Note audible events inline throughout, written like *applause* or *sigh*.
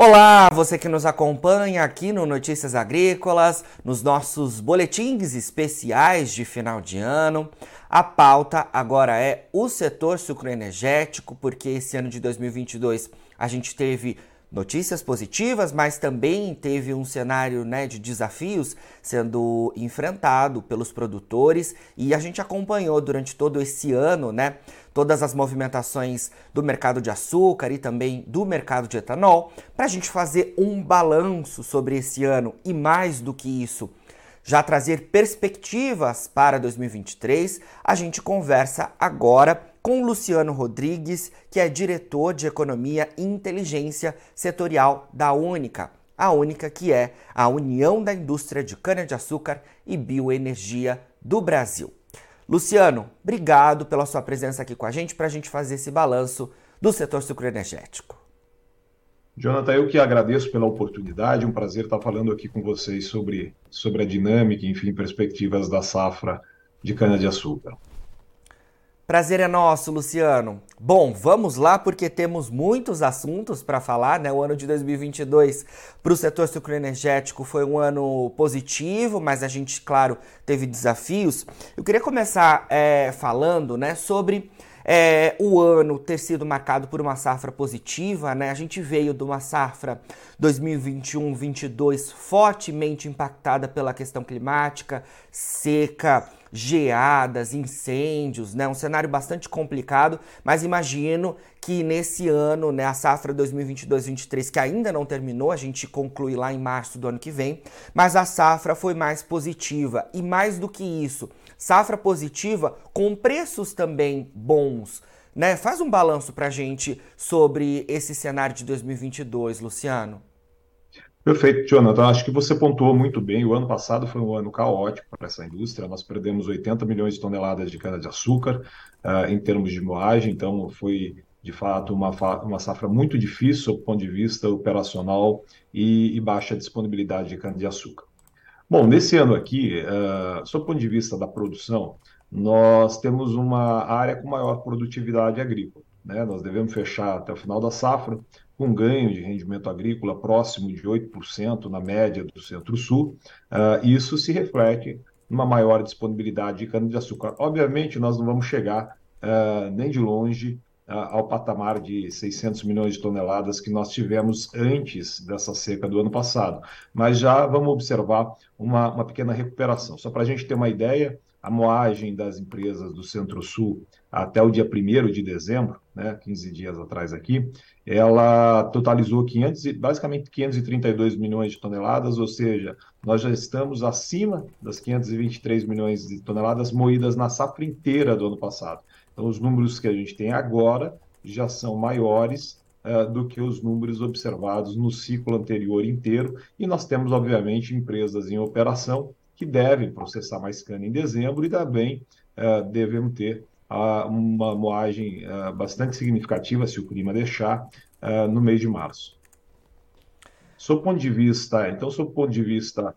Olá, você que nos acompanha aqui no Notícias Agrícolas, nos nossos boletins especiais de final de ano. A pauta agora é o setor sucroenergético, porque esse ano de 2022 a gente teve notícias positivas, mas também teve um cenário né, de desafios sendo enfrentado pelos produtores e a gente acompanhou durante todo esse ano né, todas as movimentações do mercado de açúcar e também do mercado de etanol para a gente fazer um balanço sobre esse ano e mais do que isso. Já trazer perspectivas para 2023, a gente conversa agora com Luciano Rodrigues, que é diretor de Economia e Inteligência Setorial da Única. A Única que é a União da Indústria de Cana-de-Açúcar e Bioenergia do Brasil. Luciano, obrigado pela sua presença aqui com a gente para a gente fazer esse balanço do setor sucroenergético. Jonathan, eu que agradeço pela oportunidade, um prazer estar falando aqui com vocês sobre, sobre a dinâmica, enfim, perspectivas da safra de cana-de-açúcar. Prazer é nosso, Luciano. Bom, vamos lá porque temos muitos assuntos para falar, né? O ano de 2022 para o setor sucroenergético foi um ano positivo, mas a gente, claro, teve desafios. Eu queria começar é, falando, né, sobre é, o ano ter sido marcado por uma safra positiva, né? A gente veio de uma safra 2021-22 fortemente impactada pela questão climática, seca, geadas, incêndios, né? Um cenário bastante complicado, mas imagino que nesse ano, né, a safra 2022-23 que ainda não terminou, a gente conclui lá em março do ano que vem, mas a safra foi mais positiva e mais do que isso, safra positiva com preços também bons. Né? Faz um balanço para a gente sobre esse cenário de 2022, Luciano. Perfeito, Jonathan. Acho que você pontuou muito bem. O ano passado foi um ano caótico para essa indústria. Nós perdemos 80 milhões de toneladas de cana-de-açúcar uh, em termos de moagem, então foi de fato uma, uma safra muito difícil do ponto de vista operacional e, e baixa disponibilidade de cana-de-açúcar. Bom, nesse ano aqui, uh, sob o ponto de vista da produção, nós temos uma área com maior produtividade agrícola. Né? Nós devemos fechar até o final da safra com ganho de rendimento agrícola próximo de 8% na média do Centro-Sul. Uh, isso se reflete numa maior disponibilidade de cana-de-açúcar. Obviamente, nós não vamos chegar uh, nem de longe uh, ao patamar de 600 milhões de toneladas que nós tivemos antes dessa seca do ano passado, mas já vamos observar uma, uma pequena recuperação. Só para a gente ter uma ideia, a moagem das empresas do Centro-Sul até o dia 1 de dezembro, né, 15 dias atrás aqui, ela totalizou 500, basicamente 532 milhões de toneladas, ou seja, nós já estamos acima das 523 milhões de toneladas moídas na safra inteira do ano passado. Então, os números que a gente tem agora já são maiores uh, do que os números observados no ciclo anterior inteiro, e nós temos, obviamente, empresas em operação que devem processar mais cana em dezembro e também uh, devemos ter uh, uma moagem uh, bastante significativa, se o clima deixar, no mês de março. Sob ponto de vista, então, sob ponto de vista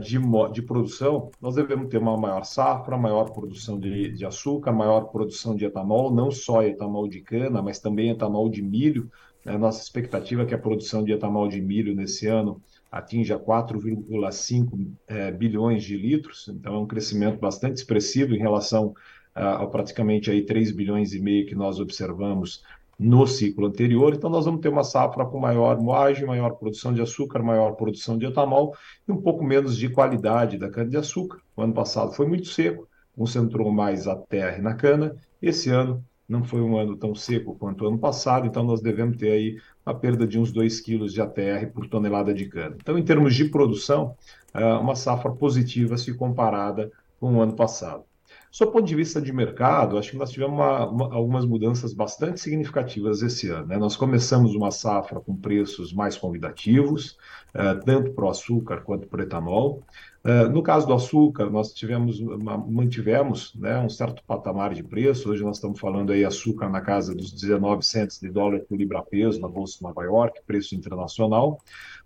de, de, produção, nós devemos ter uma maior safra, maior produção de, de, açúcar, maior produção de etanol, não só etanol de cana, mas também etanol de milho. A nossa expectativa é que a produção de etanol de milho nesse ano atinja 4,5 é, bilhões de litros, então é um crescimento bastante expressivo em relação a, a praticamente aí 3 bilhões e meio que nós observamos no ciclo anterior. Então, nós vamos ter uma safra com maior moagem, maior produção de açúcar, maior produção de etanol e um pouco menos de qualidade da cana-de-açúcar. O ano passado foi muito seco, concentrou mais a terra na cana. Esse ano não foi um ano tão seco quanto o ano passado, então nós devemos ter aí a perda de uns 2 quilos de ATR por tonelada de cana. Então, em termos de produção, é uma safra positiva se comparada com o ano passado. Do ponto de vista de mercado, acho que nós tivemos uma, uma, algumas mudanças bastante significativas esse ano. Né? Nós começamos uma safra com preços mais convidativos, uh, tanto para o açúcar quanto para o etanol. Uh, no caso do açúcar, nós tivemos, uma, mantivemos né, um certo patamar de preço. Hoje nós estamos falando aí açúcar na casa dos 19 centos de dólar por libra-peso na Bolsa de Nova York, preço internacional.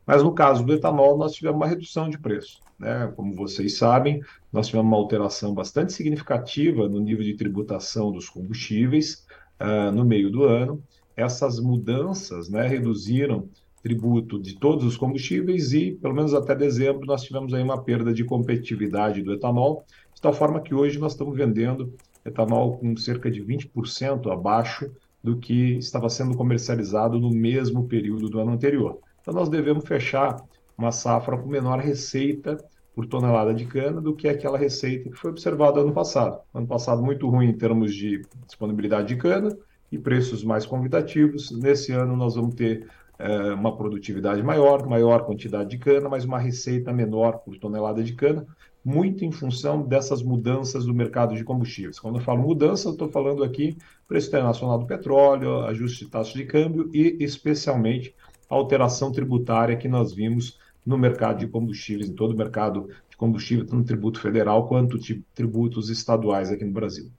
Mas no caso do etanol, nós tivemos uma redução de preço. Né? Como vocês sabem, nós tivemos uma alteração bastante significativa no nível de tributação dos combustíveis uh, no meio do ano. Essas mudanças né, reduziram tributo de todos os combustíveis e, pelo menos até dezembro, nós tivemos aí uma perda de competitividade do etanol, de tal forma que hoje nós estamos vendendo etanol com cerca de 20% abaixo do que estava sendo comercializado no mesmo período do ano anterior. Então, nós devemos fechar uma safra com menor receita por tonelada de cana do que aquela receita que foi observada ano passado. Ano passado, muito ruim em termos de disponibilidade de cana e preços mais convidativos. Nesse ano, nós vamos ter é, uma produtividade maior, maior quantidade de cana, mas uma receita menor por tonelada de cana, muito em função dessas mudanças do mercado de combustíveis. Quando eu falo mudança, estou falando aqui preço internacional do petróleo, ajuste de taxa de câmbio e, especialmente, alteração tributária que nós vimos no mercado de combustíveis, em todo o mercado de combustível, tanto tributo federal quanto tributos estaduais aqui no Brasil.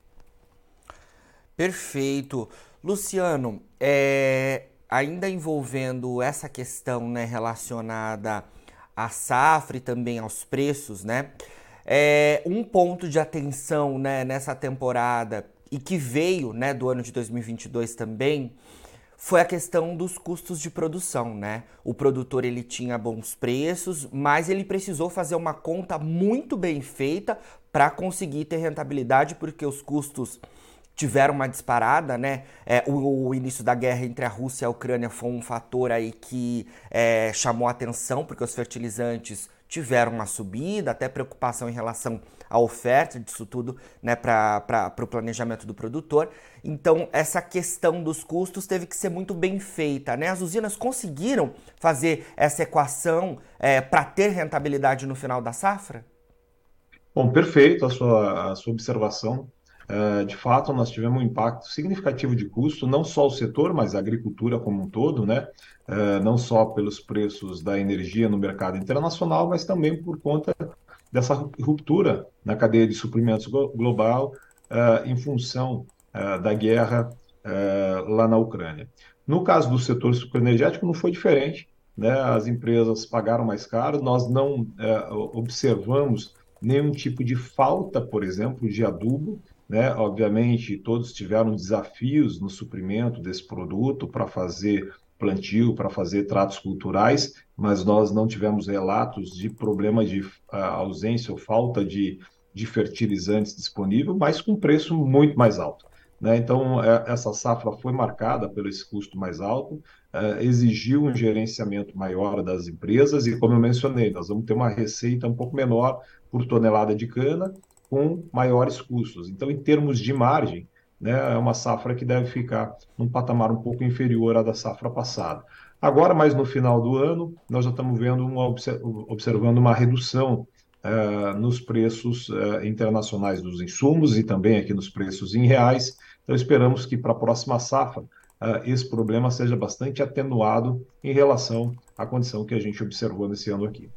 Perfeito. Luciano, é, ainda envolvendo essa questão né, relacionada à safra e também aos preços, né? É, um ponto de atenção né, nessa temporada e que veio né, do ano de 2022 também foi a questão dos custos de produção, né? O produtor ele tinha bons preços, mas ele precisou fazer uma conta muito bem feita para conseguir ter rentabilidade, porque os custos tiveram uma disparada, né? É, o, o, início da guerra entre a Rússia e a Ucrânia foi um fator aí que é, chamou atenção, porque os fertilizantes tiveram uma subida, até preocupação em relação à oferta disso tudo né, para o planejamento do produtor. Então, essa questão dos custos teve que ser muito bem feita. Né? As usinas conseguiram fazer essa equação é, para ter rentabilidade no final da safra? Bom, perfeito a sua, a sua observação. Uh, de fato, nós tivemos um impacto significativo de custo, não só o setor, mas a agricultura como um todo, né? Uh, não só pelos preços da energia no mercado internacional, mas também por conta dessa ruptura na cadeia de suprimentos global uh, em função da guerra lá na Ucrânia. No caso do setor sucroenergético, não foi diferente. Né? As empresas pagaram mais caro, nós não observamos nenhum tipo de falta, por exemplo, de adubo né? Obviamente, todos tiveram desafios no suprimento desse produto para fazer plantio, para fazer tratos culturais, mas nós não tivemos relatos de problema de uh, ausência ou falta de, de fertilizantes disponível, mas com preço muito mais alto. Né? Então, é, essa safra foi marcada pelo esse custo mais alto, uh, exigiu um gerenciamento maior das empresas e, como eu mencionei, nós vamos ter uma receita um pouco menor por tonelada de cana com maiores custos. Então, em termos de margem, né, é uma safra que deve ficar num patamar um pouco inferior à da safra passada. Agora, mais no final do ano, nós já estamos vendo uma, observando uma redução uh, nos preços uh, internacionais dos insumos e também aqui nos preços em reais. Então, esperamos que para a próxima safra uh, esse problema seja bastante atenuado em relação à condição que a gente observou nesse ano aqui.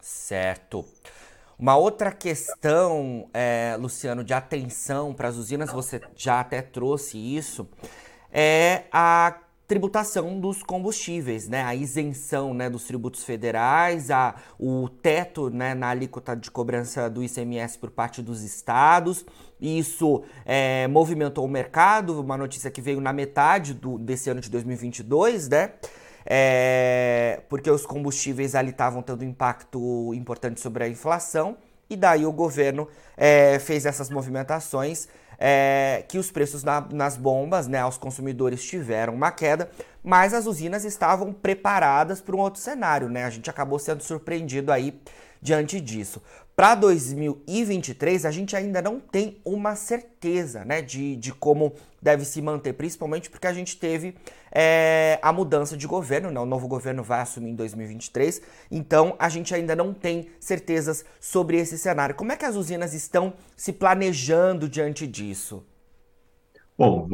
Certo. Uma outra questão, é, Luciano, de atenção para as usinas, você já até trouxe isso, é a tributação dos combustíveis, né? A isenção né, dos tributos federais, a, o teto né, na alíquota de cobrança do ICMS por parte dos estados. Isso é, movimentou o mercado, uma notícia que veio na metade do, desse ano de 2022, né? É, porque os combustíveis ali estavam tendo impacto importante sobre a inflação, e daí o governo é, fez essas movimentações é, que os preços na, nas bombas, né, aos consumidores tiveram uma queda, mas as usinas estavam preparadas para um outro cenário, né? A gente acabou sendo surpreendido aí diante disso. Para 2023, a gente ainda não tem uma certeza né, de, de como deve se manter, principalmente porque a gente teve é, a mudança de governo, né? o novo governo vai assumir em 2023, então a gente ainda não tem certezas sobre esse cenário. Como é que as usinas estão se planejando diante disso? Bom,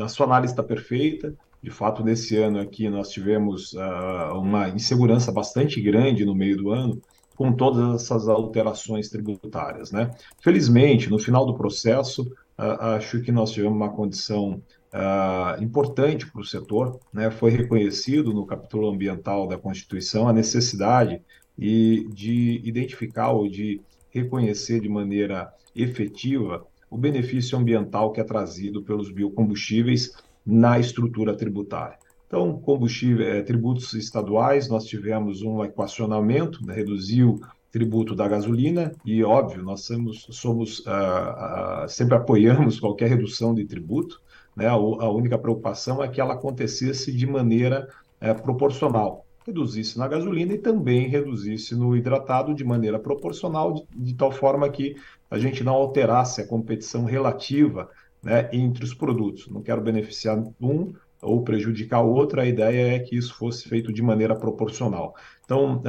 a sua análise está perfeita. De fato, nesse ano aqui nós tivemos uh, uma insegurança bastante grande no meio do ano com todas essas alterações tributárias. Né? Felizmente, no final do processo, uh, acho que nós tivemos uma condição uh, importante para o setor. Né? Foi reconhecido no capítulo ambiental da Constituição a necessidade e de identificar ou de reconhecer de maneira efetiva o benefício ambiental que é trazido pelos biocombustíveis na estrutura tributária. Então, combustível, é, tributos estaduais, nós tivemos um equacionamento, né, reduziu tributo da gasolina e, óbvio, nós somos, somos ah, ah, sempre apoiamos *laughs* qualquer redução de tributo, né? A, a, única preocupação é que ela acontecesse de maneira é, proporcional, reduzisse na gasolina e também reduzisse no hidratado de maneira proporcional, de, de tal forma que a gente não alterasse a competição relativa né, entre os produtos. Não quero beneficiar um ou prejudicar o outro, a ideia é que isso fosse feito de maneira proporcional. Então,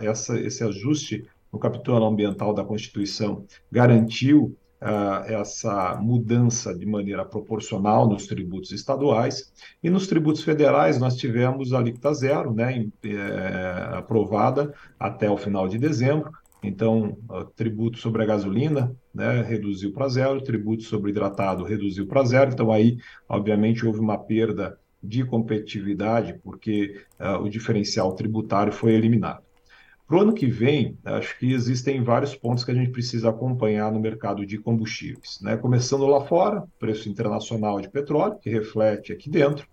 essa, esse ajuste no capítulo ambiental da Constituição garantiu essa mudança de maneira proporcional nos tributos estaduais, e nos tributos federais nós tivemos a alíquota zero, né, em, é, aprovada até o final de dezembro, então, tributo sobre a gasolina né, reduziu para zero, tributo sobre hidratado reduziu para zero. Então, aí, obviamente, houve uma perda de competitividade, porque uh, o diferencial tributário foi eliminado. Para o ano que vem, acho que existem vários pontos que a gente precisa acompanhar no mercado de combustíveis. Né? Começando lá fora, preço internacional de petróleo, que reflete aqui dentro,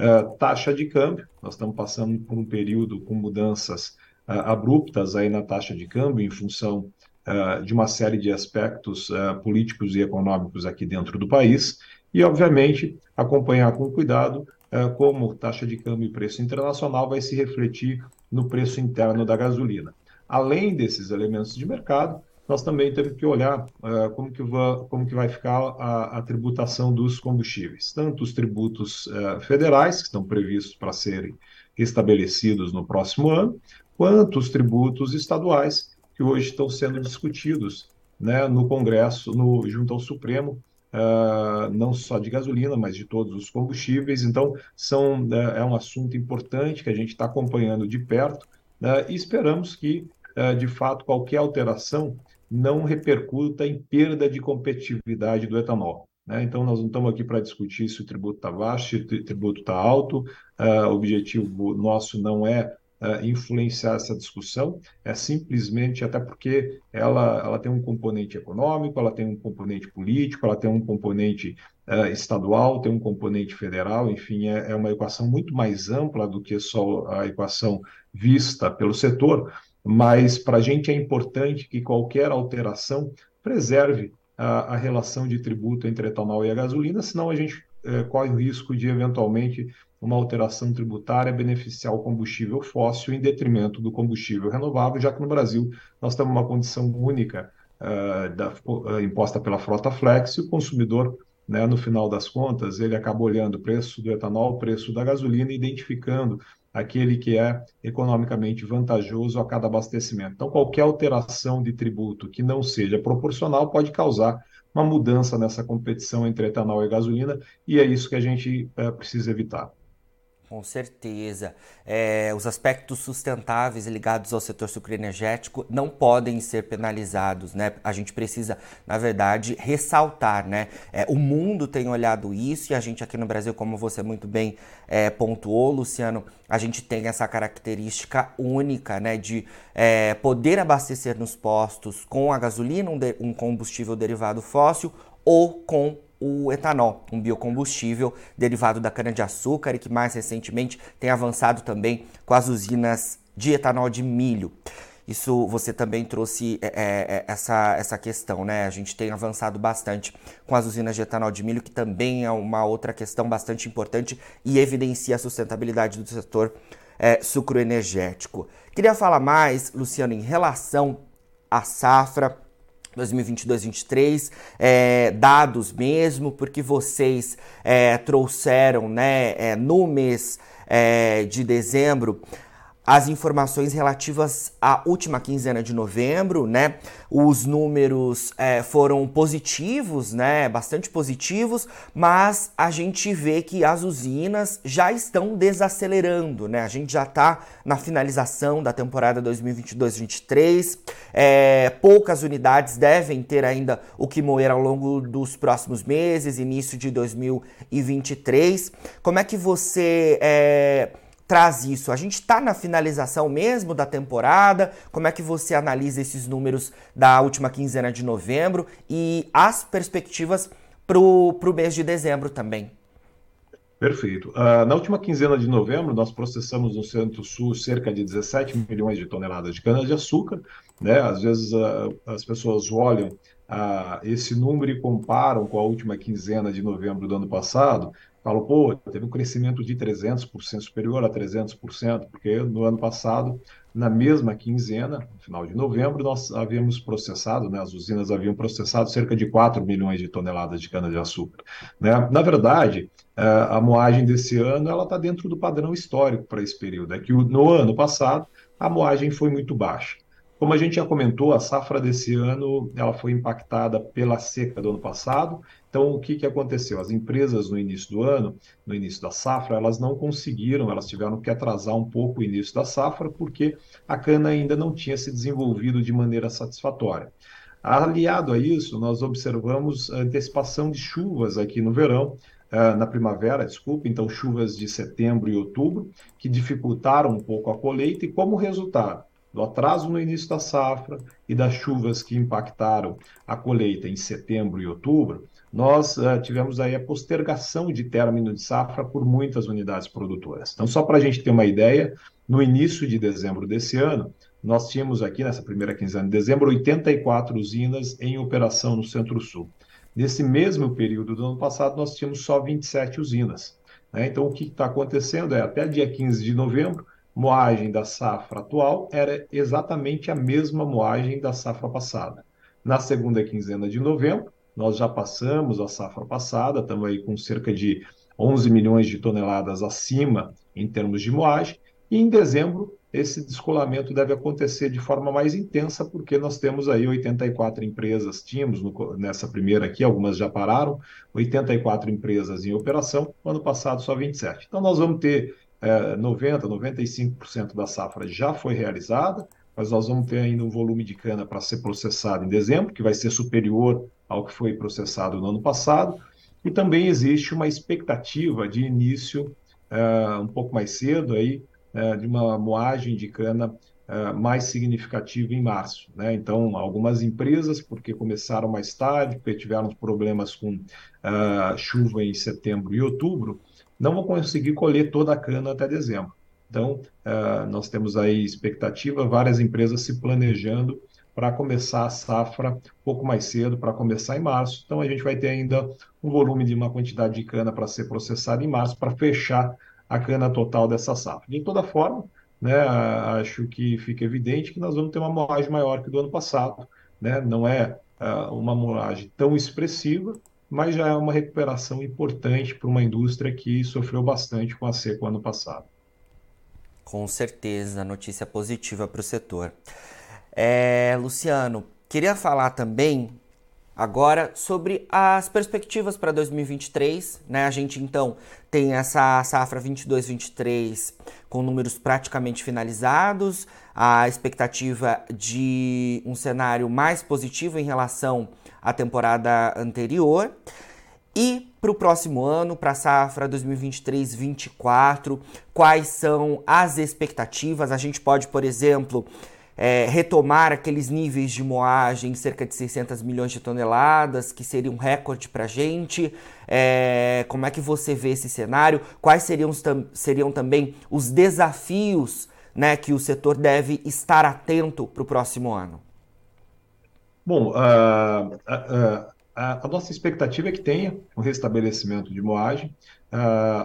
uh, taxa de câmbio, nós estamos passando por um período com mudanças abruptas aí na taxa de câmbio em função uh, de uma série de aspectos uh, políticos e econômicos aqui dentro do país e, obviamente, acompanhar com cuidado uh, como taxa de câmbio e preço internacional vai se refletir no preço interno da gasolina. Além desses elementos de mercado, nós também temos que olhar como, que vai, como que vai ficar a, a, tributação dos combustíveis, tanto os tributos federais, que estão previstos para serem estabelecidos no próximo ano, quanto os tributos estaduais, que hoje estão sendo discutidos né, no Congresso, no, junto ao Supremo, uh, não só de gasolina, mas de todos os combustíveis. Então, são, uh, é um assunto importante que a gente está acompanhando de perto uh, e esperamos que, de fato, qualquer alteração não repercuta em perda de competitividade do etanol. Né? Então, nós não estamos aqui para discutir se o tributo está baixo, se o tributo está alto. o objetivo nosso não é uh, influenciar essa discussão, é simplesmente até porque ela, ela tem um componente econômico, ela tem um componente político, ela tem um componente uh, estadual, tem um componente federal, enfim, é, é uma equação muito mais ampla do que só a equação vista pelo setor, mas para a gente é importante que qualquer alteração preserve a, a, relação de tributo entre etanol e a gasolina, senão a gente eh, corre o risco de eventualmente uma alteração tributária beneficiar o combustível fóssil em detrimento do combustível renovável, já que no Brasil nós temos uma condição única uh, da, uh, imposta pela frota flex e o consumidor, né, no final das contas, ele acaba olhando o preço do etanol, o preço da gasolina e identificando aquele que é economicamente vantajoso a cada abastecimento. Então, qualquer alteração de tributo que não seja proporcional pode causar uma mudança nessa competição entre etanol e gasolina, e é isso que a gente uh, precisa evitar. Com certeza. É, os aspectos sustentáveis ligados ao setor sucroenergético não podem ser penalizados, né? A gente precisa, na verdade, ressaltar, né? É, o mundo tem olhado isso e a gente aqui no Brasil, como você muito bem é, pontuou, Luciano, a gente tem essa característica única, né? De é, poder abastecer nos postos com a gasolina, um, de, um combustível derivado fóssil, ou com o etanol, um biocombustível derivado da cana-de-açúcar e que mais recentemente tem avançado também com as usinas de etanol de milho. Isso você também trouxe é, é, é, essa, essa questão, né? A gente tem avançado bastante com as usinas de etanol de milho, que também é uma outra questão bastante importante e evidencia a sustentabilidade do setor é, sucroenergético. Queria falar mais, Luciano, em relação à safra 2022-23, é, dados mesmo, porque vocês é, trouxeram né, é, no mês é, de dezembro as informações relativas à última quinzena de novembro, né? Os números é, foram positivos, né? Bastante positivos, mas a gente vê que as usinas já estão desacelerando, né? A gente já está na finalização da temporada 2022-23. É, poucas unidades devem ter ainda o que moer ao longo dos próximos meses, início de 2023. Como é que você é, traz isso? A gente está na finalização mesmo da temporada? Como é que você analisa esses números da última quinzena de novembro e as perspectivas para o mês de dezembro também? Perfeito. Uh, na última quinzena de novembro, nós processamos no Centro-Sul cerca de 17 milhões de toneladas de cana-de-açúcar. Né? Às vezes uh, as pessoas olham uh, esse número e comparam com a última quinzena de novembro do ano passado, falam, pô, teve um crescimento de 300%, superior a 300%, porque no ano passado na mesma quinzena, no final de novembro, nós havíamos processado, né, as usinas haviam processado cerca de 4 milhões de toneladas de cana-de-açúcar. Né? Na verdade, é, a moagem desse ano ela está dentro do padrão histórico para esse período. É que no ano passado a moagem foi muito baixa. Como a gente já comentou, a safra desse ano ela foi impactada pela seca do ano passado. Então, o que, que aconteceu? As empresas no início do ano, no início da safra, elas não conseguiram, elas tiveram que atrasar um pouco o início da safra, porque a cana ainda não tinha se desenvolvido de maneira satisfatória. Aliado a isso, nós observamos a antecipação de chuvas aqui no verão, eh, na primavera, desculpa, então chuvas de setembro e outubro, que dificultaram um pouco a colheita, e como resultado, do atraso no início da safra e das chuvas que impactaram a colheita em setembro e outubro, nós uh, tivemos aí a postergação de término de safra por muitas unidades produtoras. Então, só para a gente ter uma ideia, no início de dezembro desse ano, nós tínhamos aqui, nessa primeira quinzena de dezembro, 84 usinas em operação no Centro-Sul. Nesse mesmo período do ano passado, nós tínhamos só 27 usinas. Né? Então, o que está acontecendo é, até dia 15 de novembro, moagem da safra atual era exatamente a mesma moagem da safra passada. Na segunda quinzena de novembro, nós já passamos a safra passada, estamos aí com cerca de 11 milhões de toneladas acima em termos de moagem, e em dezembro esse descolamento deve acontecer de forma mais intensa, porque nós temos aí 84 empresas, tínhamos no, nessa primeira aqui, algumas já pararam, 84 empresas em operação, ano passado só 27. Então nós vamos ter é, 90%, 95% da safra já foi realizada, mas nós vamos ter ainda um volume de cana para ser processado em dezembro, que vai ser superior ao que foi processado no ano passado, e também existe uma expectativa de início é, um pouco mais cedo aí, é, de uma moagem de cana é, mais significativa em março. Né? Então, algumas empresas, porque começaram mais tarde, porque tiveram problemas com uh, chuva em setembro e outubro, não vão conseguir colher toda a cana até dezembro. Então, uh, nós temos aí expectativa, várias empresas se planejando para começar a safra um pouco mais cedo, para começar em março. Então, a gente vai ter ainda um volume de uma quantidade de cana para ser processada em março, para fechar a cana total dessa safra. De toda forma, né, acho que fica evidente que nós vamos ter uma moagem maior que do ano passado. Né? Não é uh, uma moagem tão expressiva, mas já é uma recuperação importante para uma indústria que sofreu bastante com a seca ano passado. Com certeza, notícia positiva para o setor. É, Luciano, queria falar também agora sobre as perspectivas para 2023. Né? A gente então tem essa safra 22-23 com números praticamente finalizados, a expectativa de um cenário mais positivo em relação a temporada anterior. E para o próximo ano, para a safra 2023-24, quais são as expectativas? A gente pode, por exemplo, é, retomar aqueles níveis de moagem, cerca de 600 milhões de toneladas, que seria um recorde para a gente. É, como é que você vê esse cenário? Quais seriam, seriam também os desafios né, que o setor deve estar atento para o próximo ano? Bom, uh, uh, a, nossa expectativa é que tenha um restabelecimento de moagem.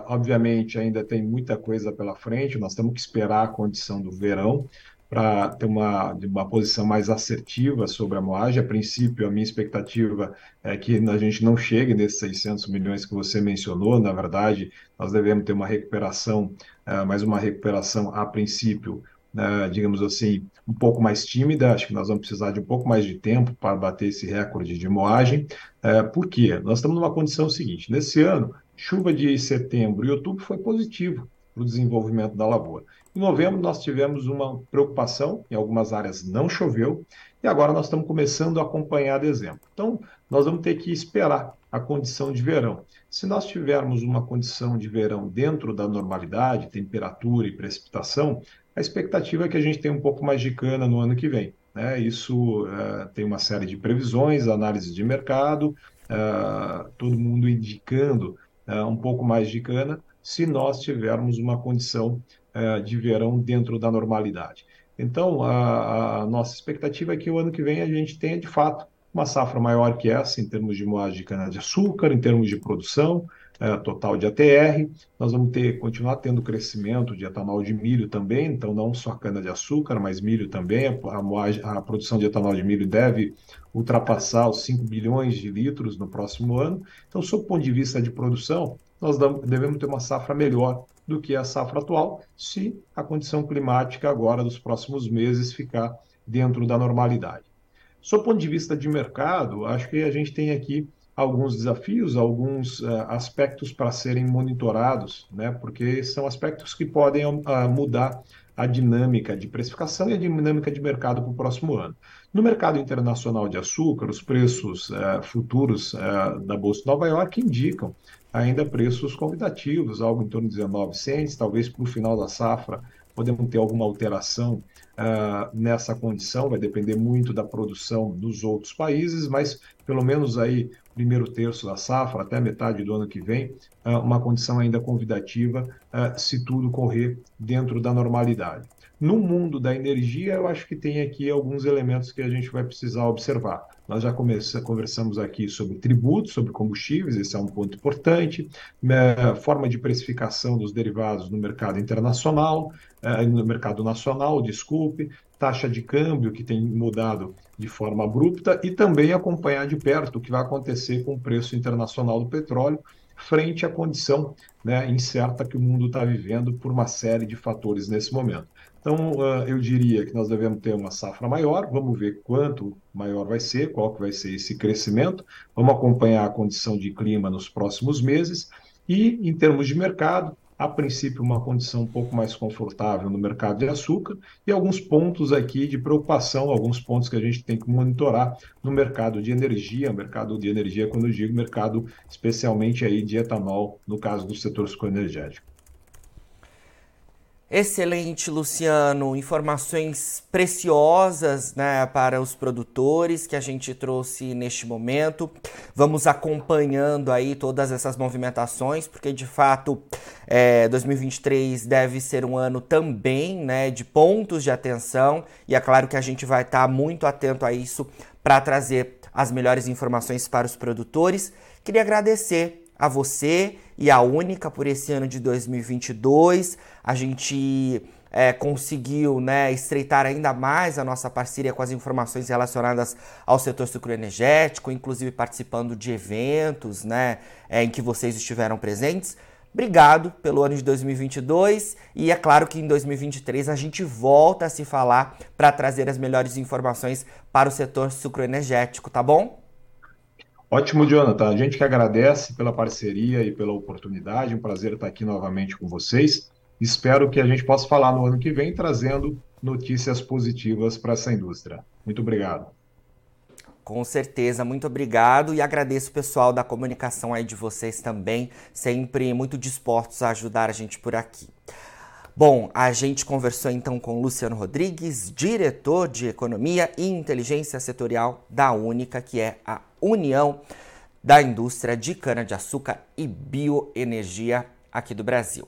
Obviamente, ainda tem muita coisa pela frente, nós temos que esperar a condição do verão para ter uma, uma posição mais assertiva sobre a moagem. A princípio, a minha expectativa é que a gente não chegue nesses 600 milhões que você mencionou. Na verdade, nós devemos ter uma recuperação, uh, mas uma recuperação a princípio né, digamos assim, um pouco mais tímida. Acho que nós vamos precisar de um pouco mais de tempo para bater esse recorde de moagem. É, por quê? Nós estamos numa condição seguinte: nesse ano, chuva de setembro e outubro foi positivo para o desenvolvimento da lavoura. Em novembro, nós tivemos uma preocupação, em algumas áreas não choveu, e agora nós estamos começando a acompanhar dezembro. Então, nós vamos ter que esperar a condição de verão. Se nós tivermos uma condição de verão dentro da normalidade, temperatura e precipitação, a expectativa é que a gente tenha um pouco mais de cana no ano que vem. Né? Isso uh, tem uma série de previsões, análise de mercado, uh, todo mundo indicando um pouco mais de cana, se nós tivermos uma condição de verão dentro da normalidade. Então, a, a, nossa expectativa é que o ano que vem a gente tenha, de fato, uma safra maior que essa em termos de moagem de cana-de-açúcar, em termos de produção é, total de ATR. Nós vamos ter, continuar tendo crescimento de etanol de milho também, então não só cana-de-açúcar, mas milho também. A, moagem, a produção de etanol de milho deve ultrapassar os 5 bilhões de litros no próximo ano. Então, sob o ponto de vista de produção, nós devemos ter uma safra melhor do que a safra atual, se a condição climática agora dos próximos meses ficar dentro da normalidade. Sob o ponto de vista de mercado, acho que a gente tem aqui alguns desafios, alguns uh, aspectos para serem monitorados, né? porque são aspectos que podem uh, mudar a dinâmica de precificação e a dinâmica de mercado para o próximo ano. No mercado internacional de açúcar, os preços uh, futuros da Bolsa de Nova York indicam ainda preços convidativos, algo em torno de 19 cents, talvez para o final da safra podemos ter alguma alteração uh, nessa condição, vai depender muito da produção dos outros países, mas pelo menos aí primeiro terço da safra até metade do ano que vem, uh, uma condição ainda convidativa uh, se tudo correr dentro da normalidade. No mundo da energia, eu acho que tem aqui alguns elementos que a gente vai precisar observar. Nós já conversamos aqui sobre tributos, sobre combustíveis, esse é um ponto importante, né, forma de precificação dos derivados no mercado internacional, eh, no mercado nacional, desculpe, taxa de câmbio que tem mudado de forma abrupta e também acompanhar de perto o que vai acontecer com o preço internacional do petróleo, frente à condição né, incerta que o mundo está vivendo por uma série de fatores nesse momento. Então, uh, eu diria que nós devemos ter uma safra maior, vamos ver quanto maior vai ser, qual que vai ser esse crescimento, vamos acompanhar a condição de clima nos próximos meses e, em termos de mercado, a princípio uma condição um pouco mais confortável no mercado de açúcar e alguns pontos aqui de preocupação, alguns pontos que a gente tem que monitorar no mercado de energia, mercado de energia quando eu digo mercado especialmente aí de etanol, no caso do setor sucroenergético. Excelente, Luciano. Informações preciosas né, para os produtores que a gente trouxe neste momento. Vamos acompanhando aí todas essas movimentações, porque de fato é, 2023 deve ser um ano também né, de pontos de atenção. E é claro que a gente vai estar muito atento a isso para trazer as melhores informações para os produtores. Queria agradecer a você e a Única por esse ano de 2022. A gente é, conseguiu né, estreitar ainda mais a nossa parceria com as informações relacionadas ao setor sucroenergético, inclusive participando de eventos né, é, em que vocês estiveram presentes. Obrigado pelo ano de 2022 e é claro que em 2023 a gente volta a se falar para trazer as melhores informações para o setor sucroenergético, tá bom? Ótimo, Jonathan. A gente que agradece pela parceria e pela oportunidade. Um prazer estar aqui novamente com vocês. Espero que a gente possa falar no ano que vem trazendo notícias positivas para essa indústria. Muito obrigado. Com certeza, muito obrigado e agradeço o pessoal da comunicação aí de vocês também, sempre muito dispostos a ajudar a gente por aqui. Bom, a gente conversou então com Luciano Rodrigues, diretor de Economia e Inteligência Setorial da Única, que é a União da Indústria de Cana-de-Açúcar e Bioenergia aqui do Brasil.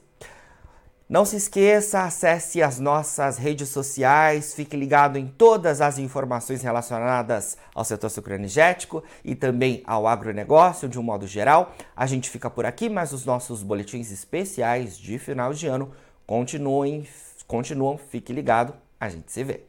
Não se esqueça, acesse as nossas redes sociais, fique ligado em todas as informações relacionadas ao setor sucroenergético e também ao agronegócio de um modo geral. A gente fica por aqui, mas os nossos boletins especiais de final de ano Continuem, continuam, fique ligado, a gente se vê.